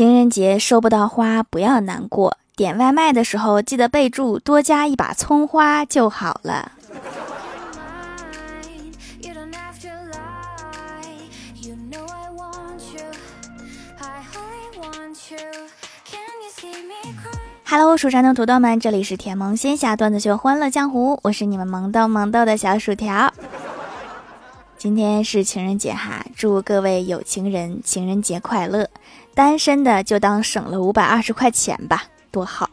情人节收不到花不要难过，点外卖的时候记得备注多加一把葱花就好了。Hello，蜀山的土豆们，这里是甜萌仙侠段子秀《欢乐江湖》，我是你们萌豆萌豆的小薯条。今天是情人节哈，祝各位有情人情人节快乐！单身的就当省了五百二十块钱吧，多好。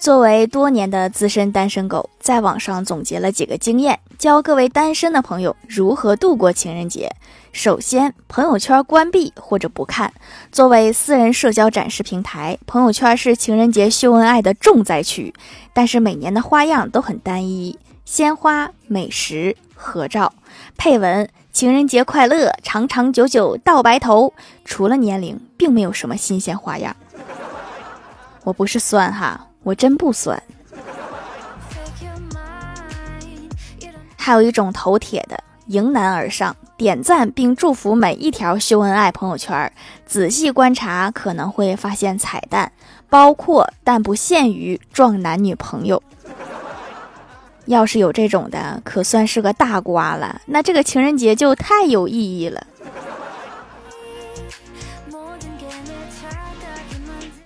作为多年的资深单身狗，在网上总结了几个经验，教各位单身的朋友如何度过情人节。首先，朋友圈关闭或者不看。作为私人社交展示平台，朋友圈是情人节秀恩爱的重灾区。但是每年的花样都很单一：鲜花、美食、合照、配文“情人节快乐，长长久久到白头”。除了年龄，并没有什么新鲜花样。我不是酸哈，我真不酸。还有一种头铁的。迎难而上，点赞并祝福每一条秀恩爱朋友圈。仔细观察，可能会发现彩蛋，包括但不限于撞男女朋友。要是有这种的，可算是个大瓜了。那这个情人节就太有意义了。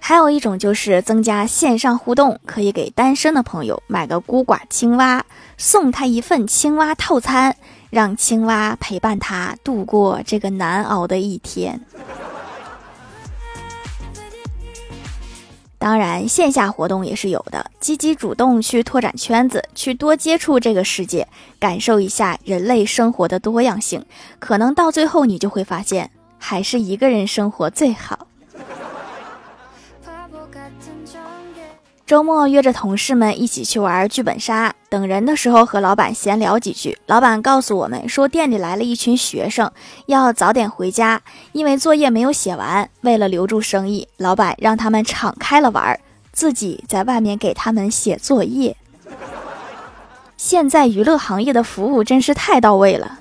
还有一种就是增加线上互动，可以给单身的朋友买个孤寡青蛙，送他一份青蛙套餐。让青蛙陪伴他度过这个难熬的一天。当然，线下活动也是有的，积极主动去拓展圈子，去多接触这个世界，感受一下人类生活的多样性。可能到最后，你就会发现，还是一个人生活最好。周末约着同事们一起去玩剧本杀，等人的时候和老板闲聊几句。老板告诉我们说，店里来了一群学生，要早点回家，因为作业没有写完。为了留住生意，老板让他们敞开了玩，自己在外面给他们写作业。现在娱乐行业的服务真是太到位了。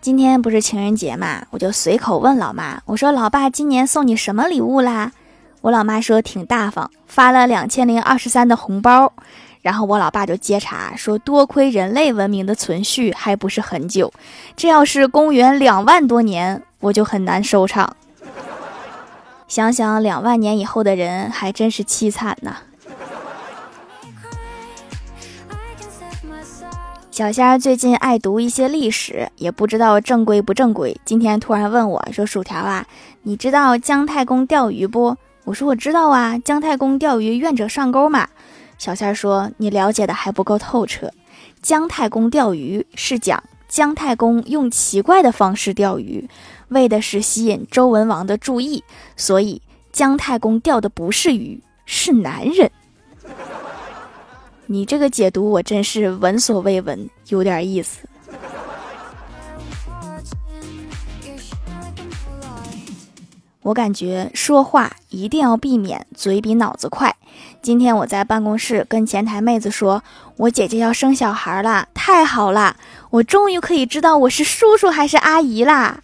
今天不是情人节嘛，我就随口问老妈：“我说老爸今年送你什么礼物啦？”我老妈说挺大方，发了两千零二十三的红包。然后我老爸就接茬说：“多亏人类文明的存续还不是很久，这要是公元两万多年，我就很难收场。想想两万年以后的人，还真是凄惨呐。”小仙儿最近爱读一些历史，也不知道正规不正规。今天突然问我说：“薯条啊，你知道姜太公钓鱼不？”我说：“我知道啊，姜太公钓鱼，愿者上钩嘛。”小仙儿说：“你了解的还不够透彻。姜太公钓鱼是讲姜太公用奇怪的方式钓鱼，为的是吸引周文王的注意，所以姜太公钓的不是鱼，是男人。”你这个解读我真是闻所未闻，有点意思。我感觉说话一定要避免嘴比脑子快。今天我在办公室跟前台妹子说，我姐姐要生小孩了，太好了，我终于可以知道我是叔叔还是阿姨啦。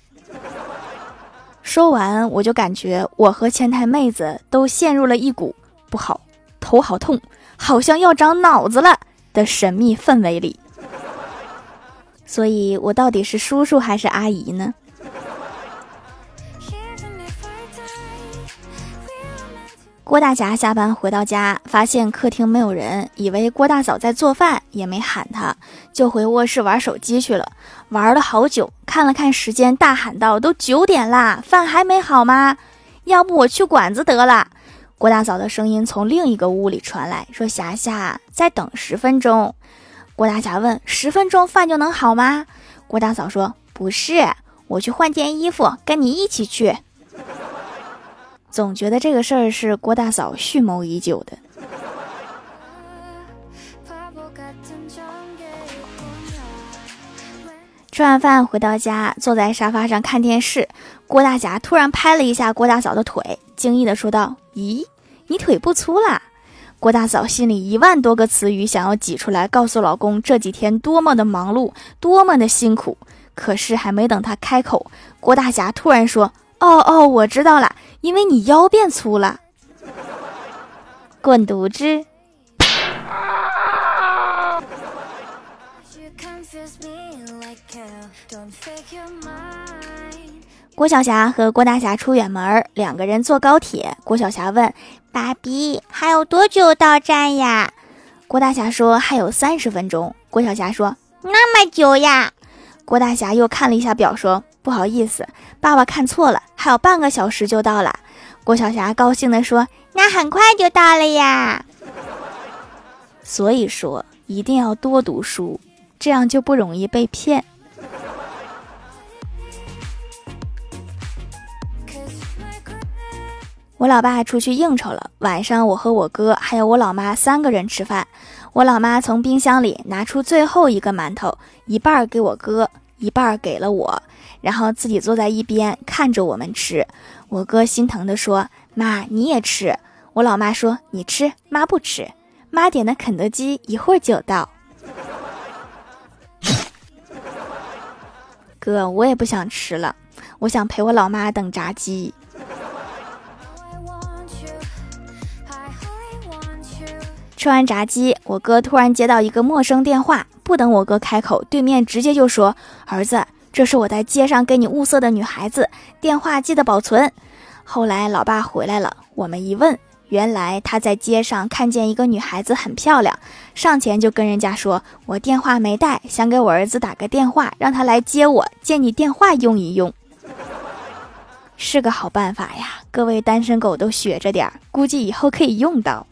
说完，我就感觉我和前台妹子都陷入了一股不好，头好痛。好像要长脑子了的神秘氛围里，所以我到底是叔叔还是阿姨呢？郭大侠下班回到家，发现客厅没有人，以为郭大嫂在做饭，也没喊他，就回卧室玩手机去了。玩了好久，看了看时间，大喊道：“都九点啦，饭还没好吗？要不我去馆子得了。”郭大嫂的声音从另一个屋里传来，说：“霞霞，再等十分钟。”郭大侠问：“十分钟饭就能好吗？”郭大嫂说：“不是，我去换件衣服，跟你一起去。”总觉得这个事儿是郭大嫂蓄谋已久的。吃完饭回到家，坐在沙发上看电视，郭大侠突然拍了一下郭大嫂的腿，惊异的说道。咦，你腿不粗啦？郭大嫂心里一万多个词语想要挤出来，告诉老公这几天多么的忙碌，多么的辛苦。可是还没等她开口，郭大侠突然说：“哦哦，我知道了，因为你腰变粗了。”滚犊子！郭晓霞和郭大侠出远门，两个人坐高铁。郭晓霞问：“爸比，还有多久到站呀？”郭大侠说：“还有三十分钟。”郭晓霞说：“那么久呀？”郭大侠又看了一下表，说：“不好意思，爸爸看错了，还有半个小时就到了。”郭晓霞高兴地说：“那很快就到了呀。”所以说，一定要多读书，这样就不容易被骗。我老爸出去应酬了，晚上我和我哥还有我老妈三个人吃饭。我老妈从冰箱里拿出最后一个馒头，一半给我哥，一半给了我，然后自己坐在一边看着我们吃。我哥心疼地说：“妈，你也吃。”我老妈说：“你吃，妈不吃。”妈点的肯德基一会儿就到。哥，我也不想吃了，我想陪我老妈等炸鸡。吃完炸鸡，我哥突然接到一个陌生电话，不等我哥开口，对面直接就说：“儿子，这是我在街上给你物色的女孩子，电话记得保存。”后来老爸回来了，我们一问，原来他在街上看见一个女孩子很漂亮，上前就跟人家说：“我电话没带，想给我儿子打个电话，让他来接我，借你电话用一用。”是个好办法呀，各位单身狗都学着点儿，估计以后可以用到。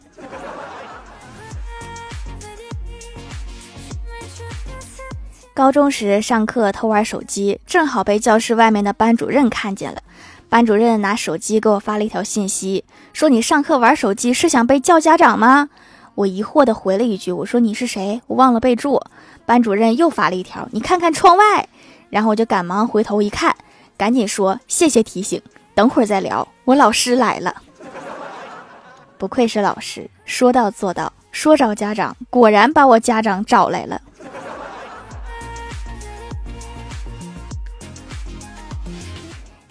高中时上课偷玩手机，正好被教室外面的班主任看见了。班主任拿手机给我发了一条信息，说：“你上课玩手机是想被叫家长吗？”我疑惑的回了一句：“我说你是谁？我忘了备注。”班主任又发了一条：“你看看窗外。”然后我就赶忙回头一看，赶紧说：“谢谢提醒，等会儿再聊。”我老师来了，不愧是老师，说到做到，说找家长，果然把我家长找来了。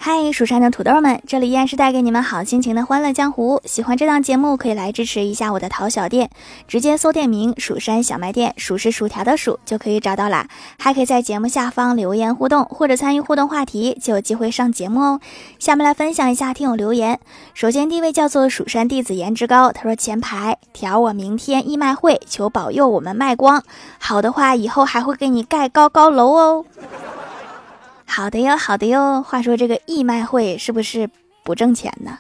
嗨，蜀山的土豆们，这里依然是带给你们好心情的欢乐江湖。喜欢这档节目，可以来支持一下我的淘小店，直接搜店名“蜀山小卖店”，数是薯条的数就可以找到啦。还可以在节目下方留言互动，或者参与互动话题，就有机会上节目哦。下面来分享一下听友留言。首先第一位叫做蜀山弟子颜值高，他说前排条我明天义卖会，求保佑我们卖光，好的话以后还会给你盖高高楼哦。好的哟，好的哟。话说这个义卖会是不是不挣钱呢？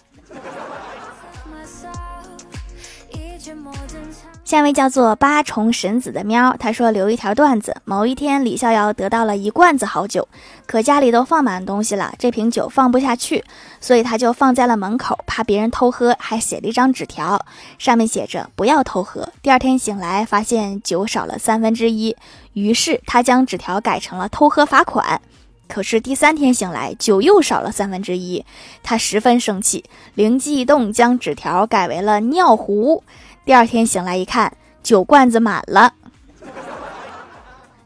下位叫做八重神子的喵，他说留一条段子：某一天，李逍遥得到了一罐子好酒，可家里都放满东西了，这瓶酒放不下去，所以他就放在了门口，怕别人偷喝，还写了一张纸条，上面写着不要偷喝。第二天醒来，发现酒少了三分之一，于是他将纸条改成了偷喝罚款。可是第三天醒来，酒又少了三分之一，他十分生气，灵机一动，将纸条改为了尿壶。第二天醒来一看，酒罐子满了。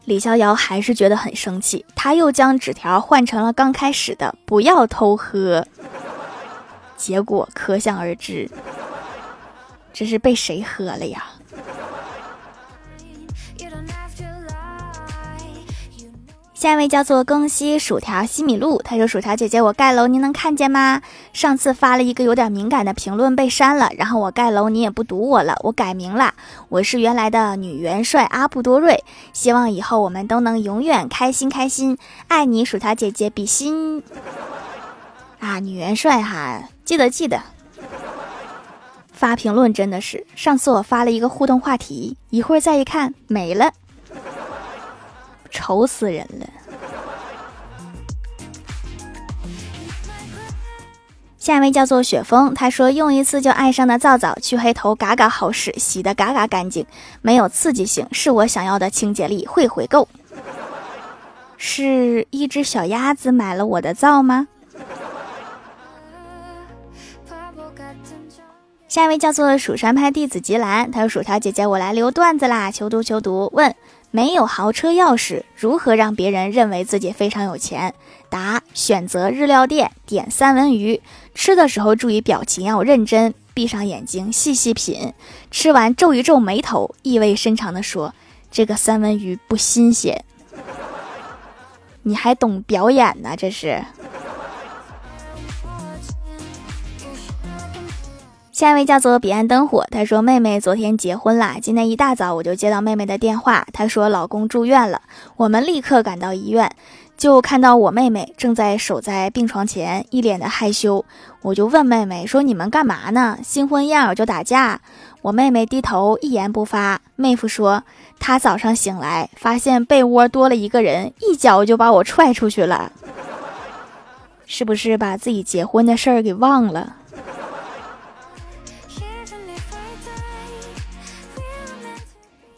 李逍遥还是觉得很生气，他又将纸条换成了刚开始的“不要偷喝”，结果可想而知，这是被谁喝了呀？下一位叫做更西薯条西米露，他说：“薯条姐姐，我盖楼，您能看见吗？上次发了一个有点敏感的评论被删了，然后我盖楼，你也不读我了，我改名了，我是原来的女元帅阿布多瑞，希望以后我们都能永远开心开心，爱你薯条姐姐比心啊，女元帅哈，记得记得。发评论真的是，上次我发了一个互动话题，一会儿再一看没了。”愁死人了！下一位叫做雪峰，他说用一次就爱上的皂皂去黑头嘎嘎好使，洗的嘎嘎干净，没有刺激性，是我想要的清洁力，会回购。是一只小鸭子买了我的皂吗？下一位叫做蜀山派弟子吉兰，他说：“薯条姐姐，我来留段子啦，求读求读。问：没有豪车钥匙，如何让别人认为自己非常有钱？答：选择日料店，点三文鱼，吃的时候注意表情要认真，闭上眼睛细细品，吃完皱一皱眉头，意味深长地说：这个三文鱼不新鲜。你还懂表演呢？这是。”下一位叫做彼岸灯火，他说：“妹妹昨天结婚啦，今天一大早我就接到妹妹的电话，她说老公住院了，我们立刻赶到医院，就看到我妹妹正在守在病床前，一脸的害羞。我就问妹妹说：你们干嘛呢？新婚燕尔就打架？我妹妹低头一言不发。妹夫说，她早上醒来发现被窝多了一个人，一脚就把我踹出去了，是不是把自己结婚的事儿给忘了？”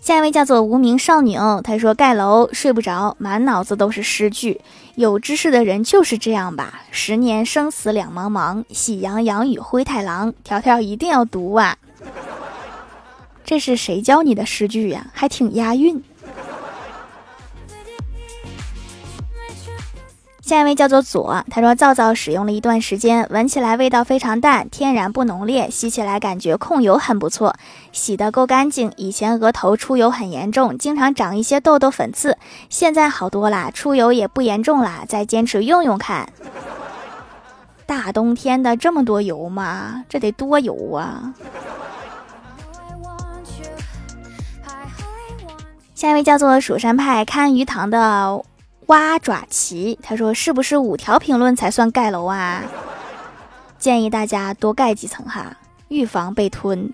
下一位叫做无名少女哦，她说盖楼睡不着，满脑子都是诗句。有知识的人就是这样吧？十年生死两茫茫，喜羊羊与灰太狼，条条一定要读啊！这是谁教你的诗句呀？还挺押韵。下一位叫做左，他说皂皂使用了一段时间，闻起来味道非常淡，天然不浓烈，洗起来感觉控油很不错，洗得够干净。以前额头出油很严重，经常长一些痘痘粉刺，现在好多啦，出油也不严重啦，再坚持用用看。大冬天的这么多油吗？这得多油啊！下一位叫做蜀山派看鱼塘的。蛙爪旗，他说：“是不是五条评论才算盖楼啊？建议大家多盖几层哈，预防被吞。”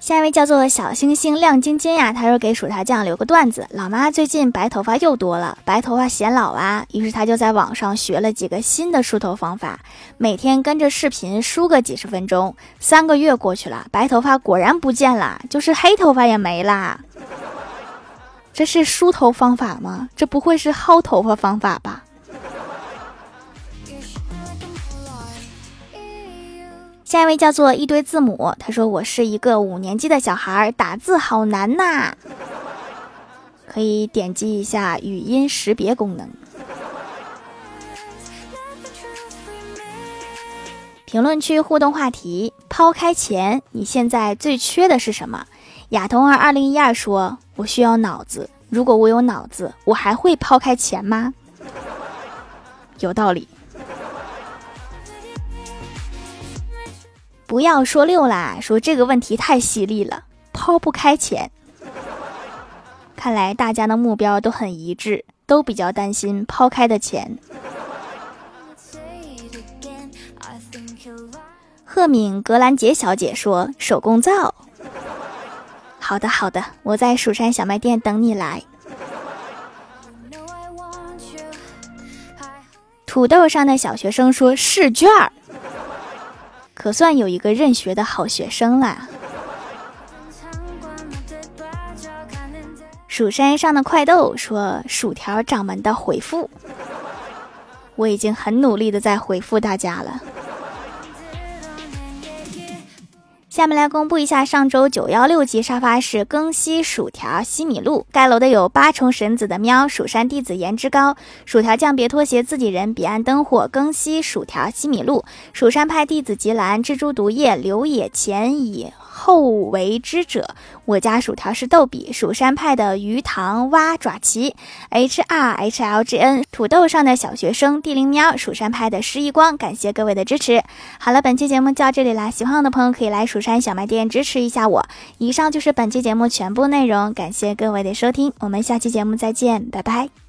下一位叫做小星星亮晶晶呀，他说：“给薯条酱留个段子，老妈最近白头发又多了，白头发显老啊，于是他就在网上学了几个新的梳头方法，每天跟着视频梳个几十分钟，三个月过去了，白头发果然不见了，就是黑头发也没啦。”这是梳头方法吗？这不会是薅头发方法吧？下一位叫做一堆字母，他说我是一个五年级的小孩，打字好难呐。可以点击一下语音识别功能。评论区互动话题：抛开钱，你现在最缺的是什么？亚童儿二零一二说：“我需要脑子。如果我有脑子，我还会抛开钱吗？”有道理。不要说六啦，说这个问题太犀利了，抛不开钱。看来大家的目标都很一致，都比较担心抛开的钱。赫敏格兰杰小姐说：“手工皂。”好的，好的，我在蜀山小卖店等你来。土豆上的小学生说试卷儿，可算有一个认学的好学生了。蜀山上的快豆说薯条掌门的回复，我已经很努力的在回复大家了。下面来公布一下上周九幺六级沙发是更西薯条西米露盖楼的有八重神子的喵蜀山弟子颜值高薯条酱别拖鞋自己人彼岸灯火更西薯条西米露蜀山派弟子吉兰蜘蛛毒液刘野前以。后为之者，我家薯条是逗比，蜀山派的鱼塘蛙爪旗，H R H L G N，土豆上的小学生地灵喵，蜀山派的失忆光，感谢各位的支持。好了，本期节目就到这里啦，喜欢我的朋友可以来蜀山开小卖店支持一下我。以上就是本期节目全部内容，感谢各位的收听，我们下期节目再见，拜拜。